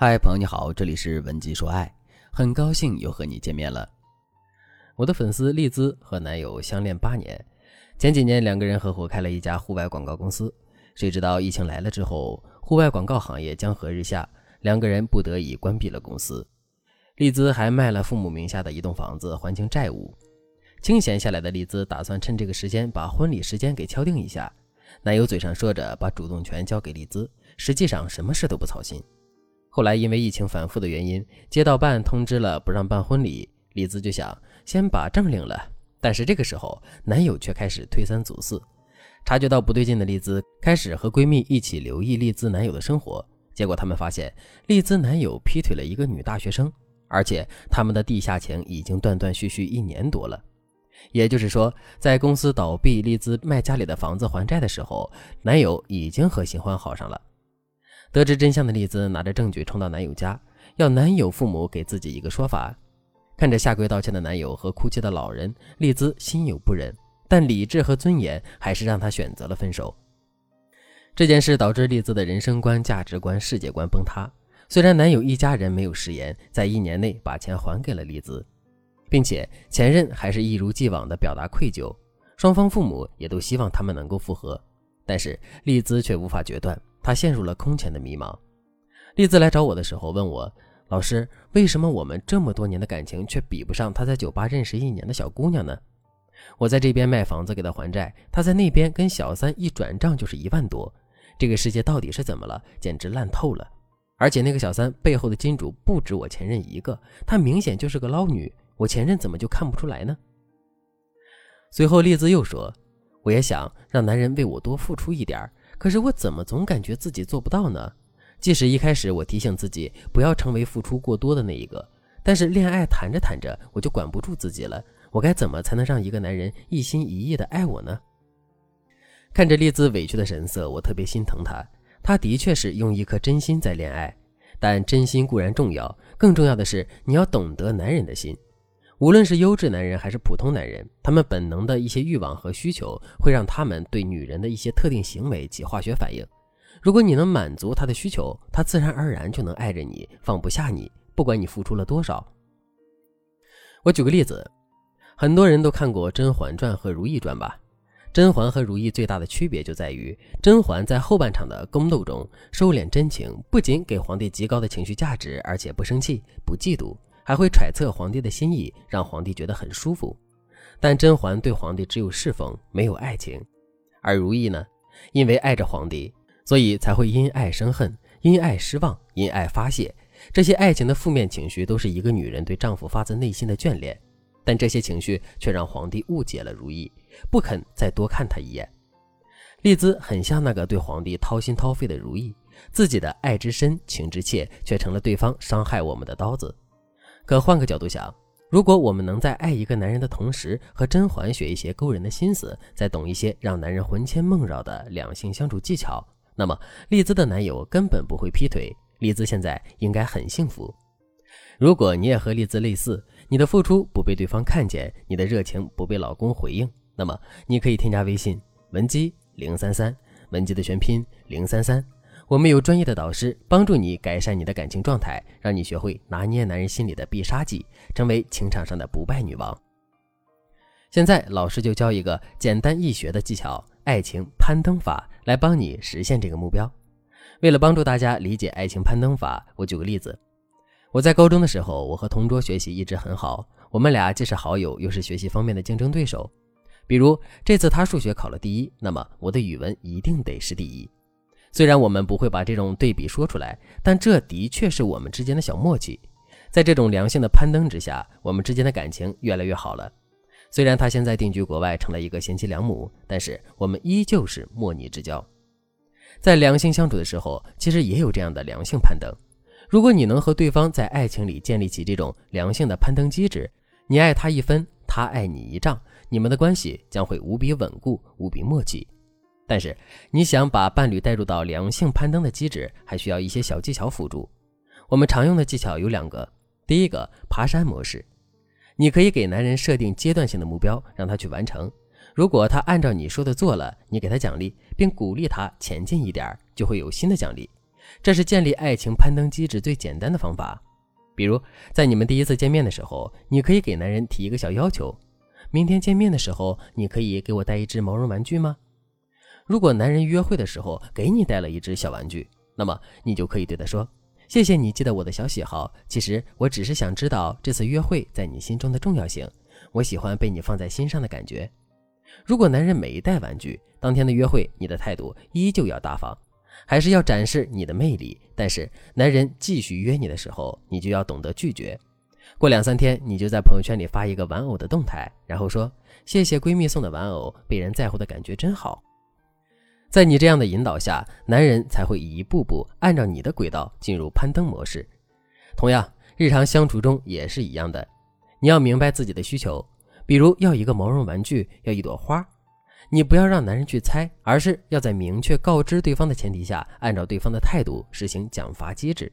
嗨，朋友你好，这里是文姬说爱，很高兴又和你见面了。我的粉丝丽兹和男友相恋八年，前几年两个人合伙开了一家户外广告公司，谁知道疫情来了之后，户外广告行业江河日下，两个人不得已关闭了公司。丽兹还卖了父母名下的一栋房子还清债务，清闲下来的丽兹打算趁这个时间把婚礼时间给敲定一下。男友嘴上说着把主动权交给丽兹，实际上什么事都不操心。后来因为疫情反复的原因，街道办通知了不让办婚礼，丽兹就想先把证领了。但是这个时候，男友却开始推三阻四。察觉到不对劲的丽兹开始和闺蜜一起留意丽兹男友的生活，结果他们发现丽兹男友劈腿了一个女大学生，而且他们的地下情已经断断续续一年多了。也就是说，在公司倒闭、丽兹卖家里的房子还债的时候，男友已经和新欢好上了。得知真相的丽兹拿着证据冲到男友家，要男友父母给自己一个说法。看着下跪道歉的男友和哭泣的老人，丽兹心有不忍，但理智和尊严还是让她选择了分手。这件事导致丽兹的人生观、价值观、世界观崩塌。虽然男友一家人没有食言，在一年内把钱还给了丽兹，并且前任还是一如既往的表达愧疚，双方父母也都希望他们能够复合，但是丽兹却无法决断。他陷入了空前的迷茫。丽兹来找我的时候问我：“老师，为什么我们这么多年的感情却比不上他在酒吧认识一年的小姑娘呢？”我在这边卖房子给他还债，他在那边跟小三一转账就是一万多。这个世界到底是怎么了？简直烂透了！而且那个小三背后的金主不止我前任一个，他明显就是个捞女。我前任怎么就看不出来呢？随后丽兹又说：“我也想让男人为我多付出一点可是我怎么总感觉自己做不到呢？即使一开始我提醒自己不要成为付出过多的那一个，但是恋爱谈着谈着我就管不住自己了。我该怎么才能让一个男人一心一意的爱我呢？看着丽兹委屈的神色，我特别心疼她。她的确是用一颗真心在恋爱，但真心固然重要，更重要的是你要懂得男人的心。无论是优质男人还是普通男人，他们本能的一些欲望和需求会让他们对女人的一些特定行为起化学反应。如果你能满足他的需求，他自然而然就能爱着你，放不下你，不管你付出了多少。我举个例子，很多人都看过《甄嬛传》和《如懿传》吧？甄嬛和如懿最大的区别就在于，甄嬛在后半场的宫斗中收敛真情，不仅给皇帝极高的情绪价值，而且不生气、不嫉妒。还会揣测皇帝的心意，让皇帝觉得很舒服。但甄嬛对皇帝只有侍奉，没有爱情。而如懿呢，因为爱着皇帝，所以才会因爱生恨，因爱失望，因爱发泄。这些爱情的负面情绪，都是一个女人对丈夫发自内心的眷恋。但这些情绪却让皇帝误解了如懿，不肯再多看她一眼。丽兹很像那个对皇帝掏心掏肺的如懿，自己的爱之深，情之切，却成了对方伤害我们的刀子。可换个角度想，如果我们能在爱一个男人的同时，和甄嬛学一些勾人的心思，再懂一些让男人魂牵梦绕的两性相处技巧，那么丽兹的男友根本不会劈腿，丽兹现在应该很幸福。如果你也和丽兹类似，你的付出不被对方看见，你的热情不被老公回应，那么你可以添加微信文姬零三三，文姬的全拼零三三。我们有专业的导师帮助你改善你的感情状态，让你学会拿捏男人心里的必杀技，成为情场上的不败女王。现在老师就教一个简单易学的技巧——爱情攀登法，来帮你实现这个目标。为了帮助大家理解爱情攀登法，我举个例子：我在高中的时候，我和同桌学习一直很好，我们俩既是好友，又是学习方面的竞争对手。比如这次他数学考了第一，那么我的语文一定得是第一。虽然我们不会把这种对比说出来，但这的确是我们之间的小默契。在这种良性的攀登之下，我们之间的感情越来越好了。虽然他现在定居国外，成了一个贤妻良母，但是我们依旧是莫逆之交。在良性相处的时候，其实也有这样的良性攀登。如果你能和对方在爱情里建立起这种良性的攀登机制，你爱他一分，他爱你一丈，你们的关系将会无比稳固，无比默契。但是，你想把伴侣带入到良性攀登的机制，还需要一些小技巧辅助。我们常用的技巧有两个。第一个，爬山模式，你可以给男人设定阶段性的目标，让他去完成。如果他按照你说的做了，你给他奖励，并鼓励他前进一点，就会有新的奖励。这是建立爱情攀登机制最简单的方法。比如，在你们第一次见面的时候，你可以给男人提一个小要求：明天见面的时候，你可以给我带一只毛绒玩具吗？如果男人约会的时候给你带了一只小玩具，那么你就可以对他说：“谢谢你记得我的小喜好。其实我只是想知道这次约会在你心中的重要性。我喜欢被你放在心上的感觉。”如果男人没带玩具，当天的约会你的态度依旧要大方。还是要展示你的魅力，但是男人继续约你的时候，你就要懂得拒绝。过两三天，你就在朋友圈里发一个玩偶的动态，然后说：“谢谢闺蜜送的玩偶，被人在乎的感觉真好。”在你这样的引导下，男人才会一步步按照你的轨道进入攀登模式。同样，日常相处中也是一样的，你要明白自己的需求，比如要一个毛绒玩具，要一朵花。你不要让男人去猜，而是要在明确告知对方的前提下，按照对方的态度实行奖罚机制。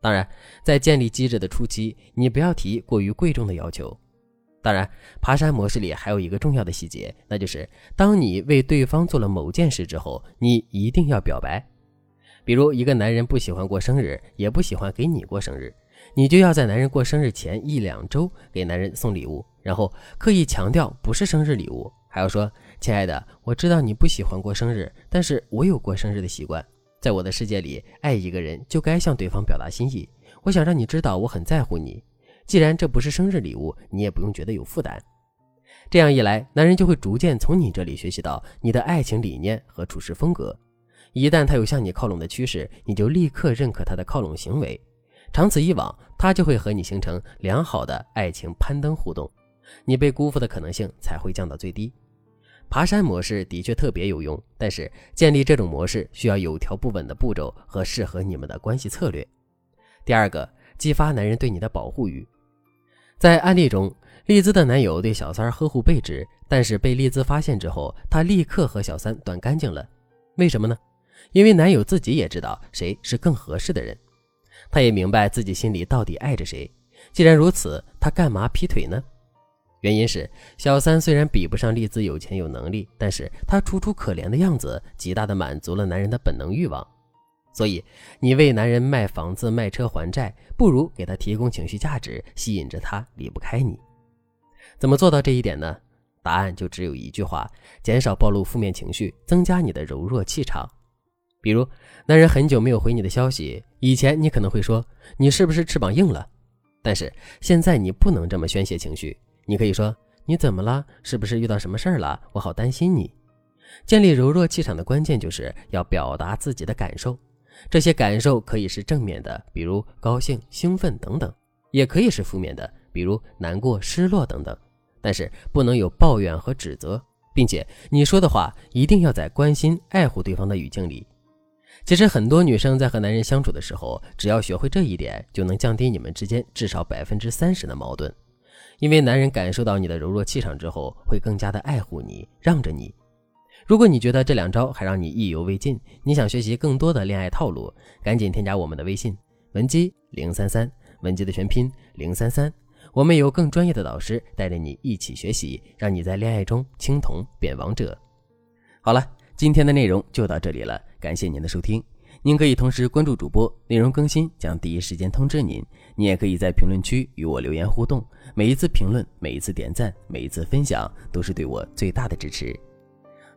当然，在建立机制的初期，你不要提过于贵重的要求。当然，爬山模式里还有一个重要的细节，那就是当你为对方做了某件事之后，你一定要表白。比如，一个男人不喜欢过生日，也不喜欢给你过生日，你就要在男人过生日前一两周给男人送礼物，然后刻意强调不是生日礼物。还要说，亲爱的，我知道你不喜欢过生日，但是我有过生日的习惯。在我的世界里，爱一个人就该向对方表达心意。我想让你知道我很在乎你。既然这不是生日礼物，你也不用觉得有负担。这样一来，男人就会逐渐从你这里学习到你的爱情理念和处事风格。一旦他有向你靠拢的趋势，你就立刻认可他的靠拢行为。长此以往，他就会和你形成良好的爱情攀登互动，你被辜负的可能性才会降到最低。爬山模式的确特别有用，但是建立这种模式需要有条不紊的步骤和适合你们的关系策略。第二个，激发男人对你的保护欲。在案例中，丽兹的男友对小三呵护备至，但是被丽兹发现之后，他立刻和小三断干净了。为什么呢？因为男友自己也知道谁是更合适的人，他也明白自己心里到底爱着谁。既然如此，他干嘛劈腿呢？原因是小三虽然比不上丽兹有钱有能力，但是她楚楚可怜的样子，极大的满足了男人的本能欲望。所以，你为男人卖房子、卖车还债，不如给他提供情绪价值，吸引着他离不开你。怎么做到这一点呢？答案就只有一句话：减少暴露负面情绪，增加你的柔弱气场。比如，男人很久没有回你的消息，以前你可能会说：“你是不是翅膀硬了？”但是现在你不能这么宣泄情绪。你可以说你怎么了？是不是遇到什么事儿了？我好担心你。建立柔弱气场的关键就是要表达自己的感受，这些感受可以是正面的，比如高兴、兴奋等等，也可以是负面的，比如难过、失落等等。但是不能有抱怨和指责，并且你说的话一定要在关心、爱护对方的语境里。其实很多女生在和男人相处的时候，只要学会这一点，就能降低你们之间至少百分之三十的矛盾。因为男人感受到你的柔弱气场之后，会更加的爱护你，让着你。如果你觉得这两招还让你意犹未尽，你想学习更多的恋爱套路，赶紧添加我们的微信文姬零三三，文姬的全拼零三三。我们有更专业的导师带着你一起学习，让你在恋爱中青铜变王者。好了，今天的内容就到这里了，感谢您的收听。您可以同时关注主播，内容更新将第一时间通知您。您也可以在评论区与我留言互动，每一次评论、每一次点赞、每一次分享，都是对我最大的支持。